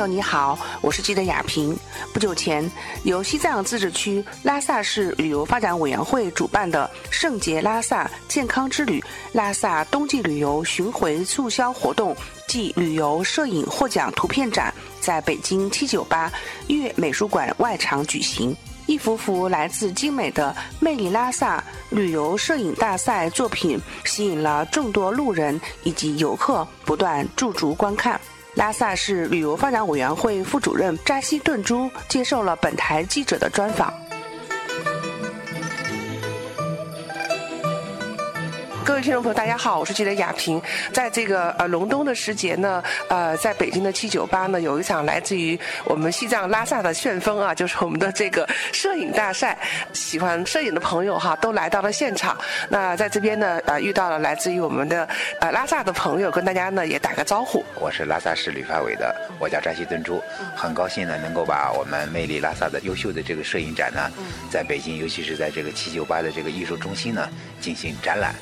友你好，我是记者雅萍。不久前，由西藏自治区拉萨市旅游发展委员会主办的“圣洁拉萨健康之旅”拉萨冬季旅游巡回促销活动暨旅游摄影获奖图片展，在北京七九八月美术馆外场举行。一幅幅来自精美的魅力拉萨旅游摄影大赛作品，吸引了众多路人以及游客不断驻足观看。拉萨市旅游发展委员会副主任扎西顿珠接受了本台记者的专访。位听众朋友，大家好，我是记者雅萍。在这个呃隆冬的时节呢，呃，在北京的七九八呢，有一场来自于我们西藏拉萨的旋风啊，就是我们的这个摄影大赛。喜欢摄影的朋友哈，都来到了现场。那在这边呢，呃，遇到了来自于我们的呃拉萨的朋友，跟大家呢也打个招呼。我是拉萨市旅发委的，我叫扎西敦珠，很高兴呢能够把我们魅力拉萨的优秀的这个摄影展呢，在北京，尤其是在这个七九八的这个艺术中心呢进行展览。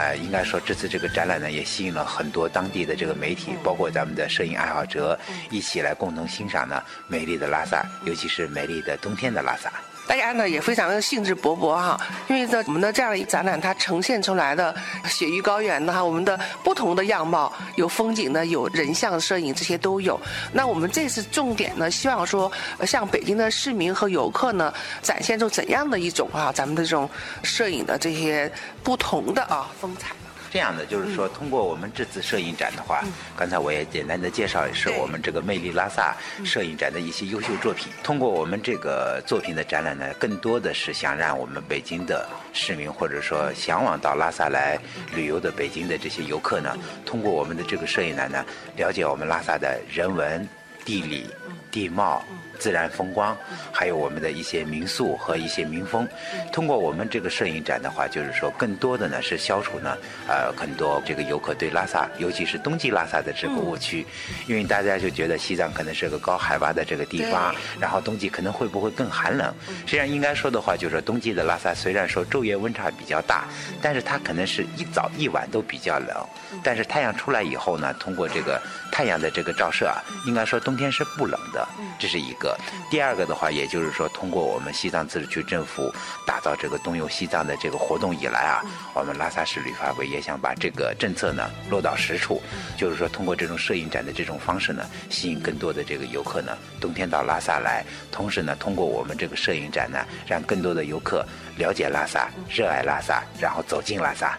呃，应该说这次这个展览呢，也吸引了很多当地的这个媒体，包括咱们的摄影爱好者，一起来共同欣赏呢美丽的拉萨，尤其是美丽的冬天的拉萨。大家呢也非常的兴致勃勃哈，因为在我们的这样一展览，它呈现出来的雪域高原呢哈，我们的不同的样貌，有风景的，有人像摄影，这些都有。那我们这次重点呢，希望说向北京的市民和游客呢，展现出怎样的一种啊，咱们的这种摄影的这些不同的啊风采。这样的就是说，通过我们这次摄影展的话，刚才我也简单的介绍一是我们这个魅力拉萨摄影展的一些优秀作品。通过我们这个作品的展览呢，更多的是想让我们北京的市民或者说向往到拉萨来旅游的北京的这些游客呢，通过我们的这个摄影展呢，了解我们拉萨的人文、地理、地貌。自然风光，还有我们的一些民宿和一些民风。通过我们这个摄影展的话，就是说更多的呢是消除呢呃很多这个游客对拉萨，尤其是冬季拉萨的这个误区。因为大家就觉得西藏可能是个高海拔的这个地方，然后冬季可能会不会更寒冷？实际上应该说的话，就是冬季的拉萨虽然说昼夜温差比较大，但是它可能是一早一晚都比较冷。但是太阳出来以后呢，通过这个太阳的这个照射啊，应该说冬天是不冷的。这是一个。第二个的话，也就是说，通过我们西藏自治区政府打造这个东游西藏的这个活动以来啊，我们拉萨市旅发委也想把这个政策呢落到实处，就是说，通过这种摄影展的这种方式呢，吸引更多的这个游客呢，冬天到拉萨来，同时呢，通过我们这个摄影展呢，让更多的游客了解拉萨、热爱拉萨，然后走进拉萨。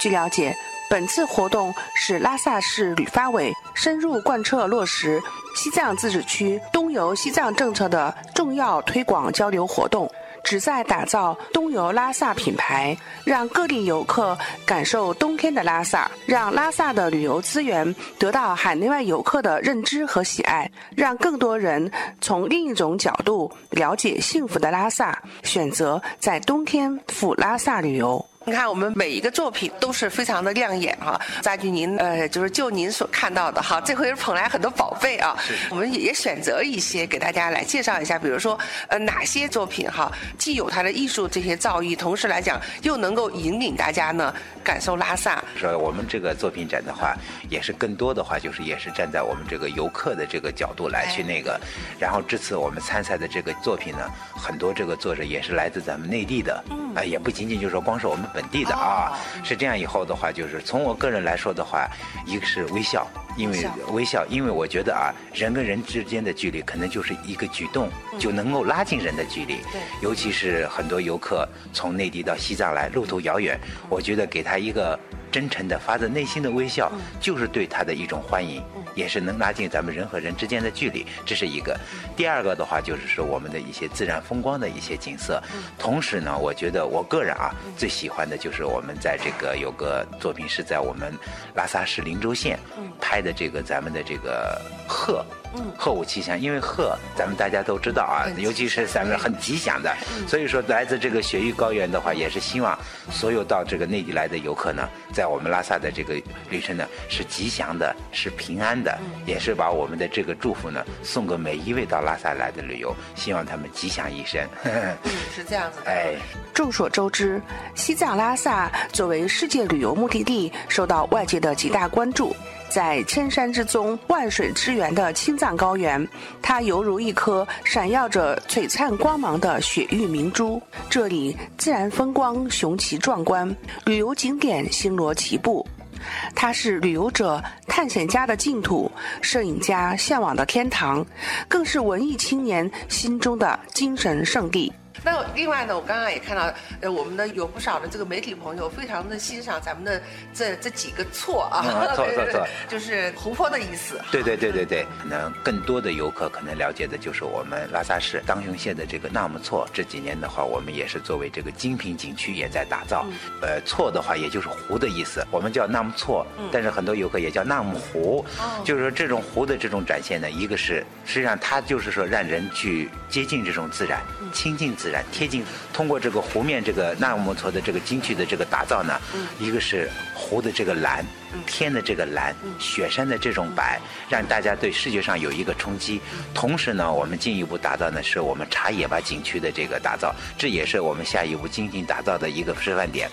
据了解，本次活动是拉萨市旅发委深入贯彻落实西藏自治区东游西藏政策的重要推广交流活动，旨在打造东游拉萨品牌，让各地游客感受冬天的拉萨，让拉萨的旅游资源得到海内外游客的认知和喜爱，让更多人从另一种角度了解幸福的拉萨，选择在冬天赴拉萨旅游。你看，我们每一个作品都是非常的亮眼哈。扎据您呃，就是就您所看到的哈，这回捧来很多宝贝啊。我们也选择一些给大家来介绍一下，比如说呃哪些作品哈，既有它的艺术这些造诣，同时来讲又能够引领大家呢感受拉萨。说我们这个作品展的话，也是更多的话就是也是站在我们这个游客的这个角度来去那个。然后这次我们参赛的这个作品呢，很多这个作者也是来自咱们内地的，啊也不仅仅就是说光是我们。本地的啊，是这样。以后的话，就是从我个人来说的话，一个是微笑，因为微笑，因为我觉得啊，人跟人之间的距离，可能就是一个举动就能够拉近人的距离。对，尤其是很多游客从内地到西藏来，路途遥远，我觉得给他一个。真诚的、发自内心的微笑，就是对他的一种欢迎，也是能拉近咱们人和人之间的距离。这是一个。第二个的话，就是说我们的一些自然风光的一些景色。同时呢，我觉得我个人啊，最喜欢的就是我们在这个有个作品是在我们拉萨市林州县拍的这个咱们的这个鹤。鹤舞吉祥，因为鹤，咱们大家都知道啊，尤其是咱们很吉祥的，所以说来自这个雪域高原的话，也是希望所有到这个内地来的游客呢，在在我们拉萨的这个旅程呢是吉祥的，是平安的，也是把我们的这个祝福呢送给每一位到拉萨来的旅游，希望他们吉祥一生。嗯，是这样子。哎，众所周知，西藏拉萨作为世界旅游目的地，受到外界的极大关注。在千山之中、万水之源的青藏高原，它犹如一颗闪耀着璀璨光芒的雪域明珠。这里自然风光雄奇壮观，旅游景点星罗棋布。它是旅游者、探险家的净土，摄影家向往的天堂，更是文艺青年心中的精神圣地。那另外呢，我刚刚也看到，呃，我们的有不少的这个媒体朋友非常的欣赏咱们的这这几个错啊，错错错，就是湖泊的意思。对对对对对，可能更多的游客可能了解的就是我们拉萨市当雄县的这个纳木错。这几年的话，我们也是作为这个精品景区也在打造。呃，错的话也就是湖的意思，我们叫纳木错，但是很多游客也叫纳木湖。就是说这种湖的这种展现呢，一个是实际上它就是说让人去接近这种自然，亲近自。然贴近，通过这个湖面这个纳木错的这个景区的这个打造呢，一个是湖的这个蓝。天的这个蓝，雪山的这种白，让大家对视觉上有一个冲击。同时呢，我们进一步打造呢，是我们茶野坝景区的这个打造，这也是我们下一步精心打造的一个示范点。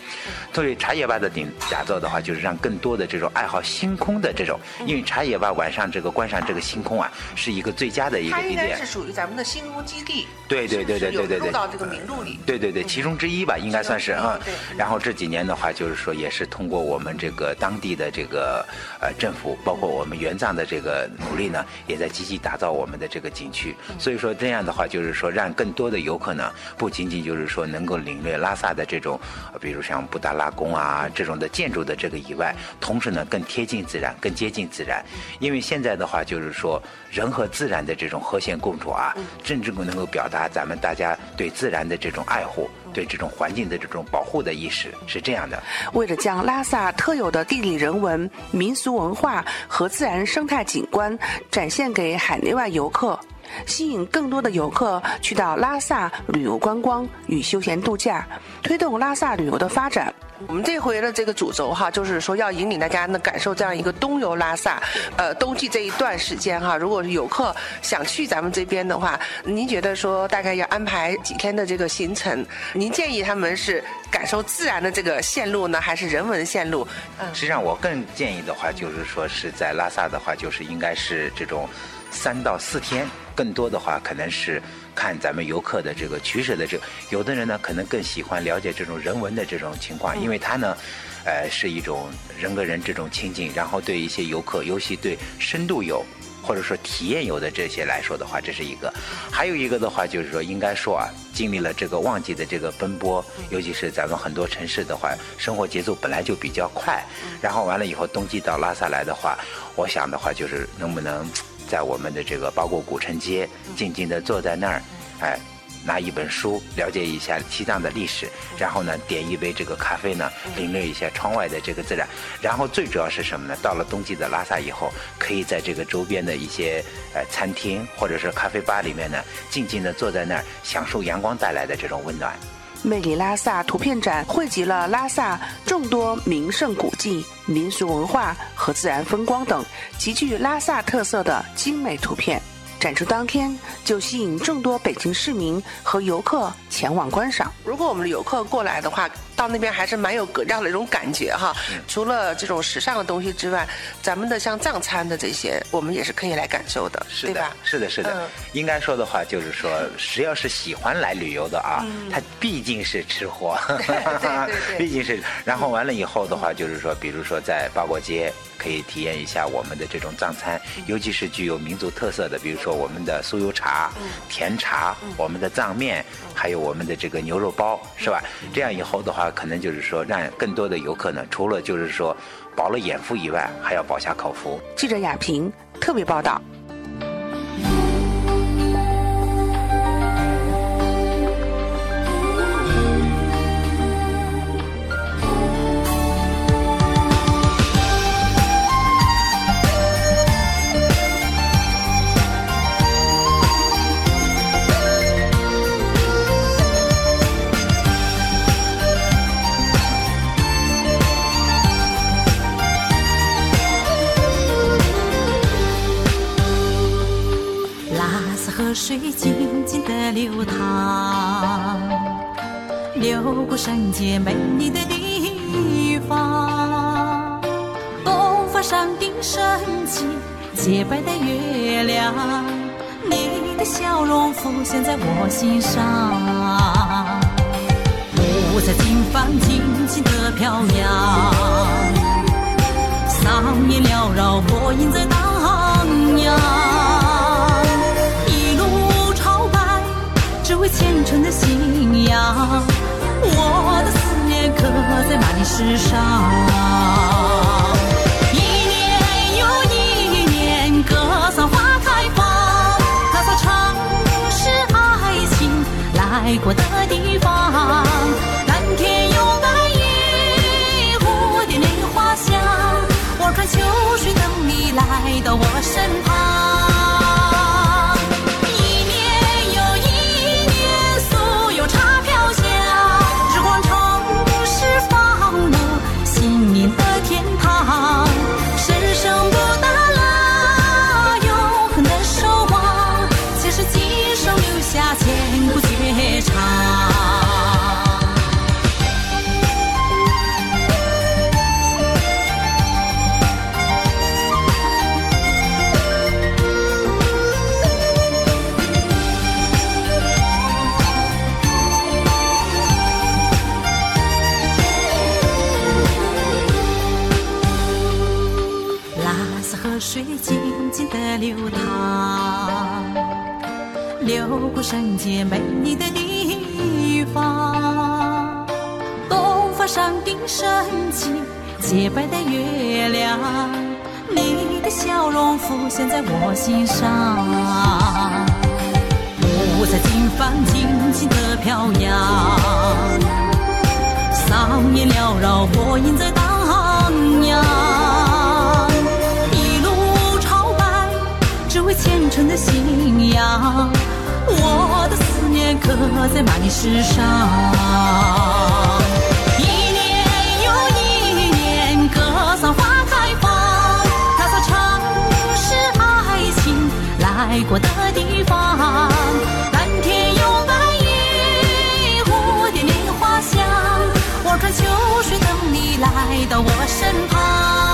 作为茶野坝的顶打造的话，就是让更多的这种爱好星空的这种，因为茶野坝晚上这个观赏这个星空啊，是一个最佳的一个地点。它应该是属于咱们的星空基地。对对对对对对对。到这个名录里。对对对，其中之一吧，应该算是啊。然后这几年的话，就是说也是通过我们这个当地的。这个呃政府，包括我们援藏的这个努力呢，也在积极打造我们的这个景区。所以说这样的话，就是说让更多的游客呢，不仅仅就是说能够领略拉萨的这种，比如像布达拉宫啊这种的建筑的这个以外，同时呢更贴近自然，更接近自然。因为现在的话，就是说人和自然的这种和谐共处啊，真正能够表达咱们大家对自然的这种爱护。对这种环境的这种保护的意识是这样的。为了将拉萨特有的地理人文、民俗文化和自然生态景观展现给海内外游客，吸引更多的游客去到拉萨旅游观光与休闲度假，推动拉萨旅游的发展。我们这回的这个主轴哈，就是说要引领大家呢感受这样一个冬游拉萨，呃，冬季这一段时间哈，如果是游客想去咱们这边的话，您觉得说大概要安排几天的这个行程？您建议他们是感受自然的这个线路呢，还是人文线路？嗯，实际上我更建议的话，就是说是在拉萨的话，就是应该是这种三到四天，更多的话可能是。看咱们游客的这个取舍的这，有的人呢可能更喜欢了解这种人文的这种情况，因为他呢，呃，是一种人跟人这种亲近，然后对一些游客，尤其对深度游或者说体验游的这些来说的话，这是一个；还有一个的话就是说，应该说啊，经历了这个旺季的这个奔波，尤其是咱们很多城市的话，生活节奏本来就比较快，然后完了以后冬季到拉萨来的话，我想的话就是能不能。在我们的这个包括古城街，静静地坐在那儿，哎，拿一本书了解一下西藏的历史，然后呢点一杯这个咖啡呢，领略一下窗外的这个自然，然后最主要是什么呢？到了冬季的拉萨以后，可以在这个周边的一些呃餐厅或者是咖啡吧里面呢，静静地坐在那儿，享受阳光带来的这种温暖。魅力拉萨图片展汇集了拉萨众多名胜古迹、民俗文化和自然风光等极具拉萨特色的精美图片。展出当天就吸引众多北京市民和游客前往观赏。如果我们的游客过来的话，到那边还是蛮有格调的一种感觉哈。除了这种时尚的东西之外，咱们的像藏餐的这些，我们也是可以来感受的，对吧？是的，是的。应该说的话就是说，只要是喜欢来旅游的啊，他毕竟是吃货，毕竟是。然后完了以后的话，就是说，比如说在八国街。可以体验一下我们的这种藏餐，尤其是具有民族特色的，比如说我们的酥油茶、甜茶，我们的藏面，还有我们的这个牛肉包，是吧？这样以后的话，可能就是说让更多的游客呢，除了就是说饱了眼福以外，还要饱下口福。记者亚平特别报道。流过山间美丽的地方。东方山顶升起洁白的月亮，你的笑容浮现在我心上。五彩金帆尽情的飘扬，桑叶缭绕，火影在荡漾。一路朝拜只为虔诚的信仰，我的思念刻在万里石上。一年又一年，格桑花开放，它草城市爱情来过的地方。蓝天有白云，蝴蝶恋花香，我看秋水等你来到我身旁。山顶升起洁白的月亮，你的笑容浮现在我心上。五彩金帆轻轻的飘扬，桑叶缭绕，火影在荡漾。一路朝拜，只为虔诚的信仰。我的思念刻在万里石上，飞过的地方。蓝天有白云，蝴蝶莲花香，我穿秋水等你来到我身旁。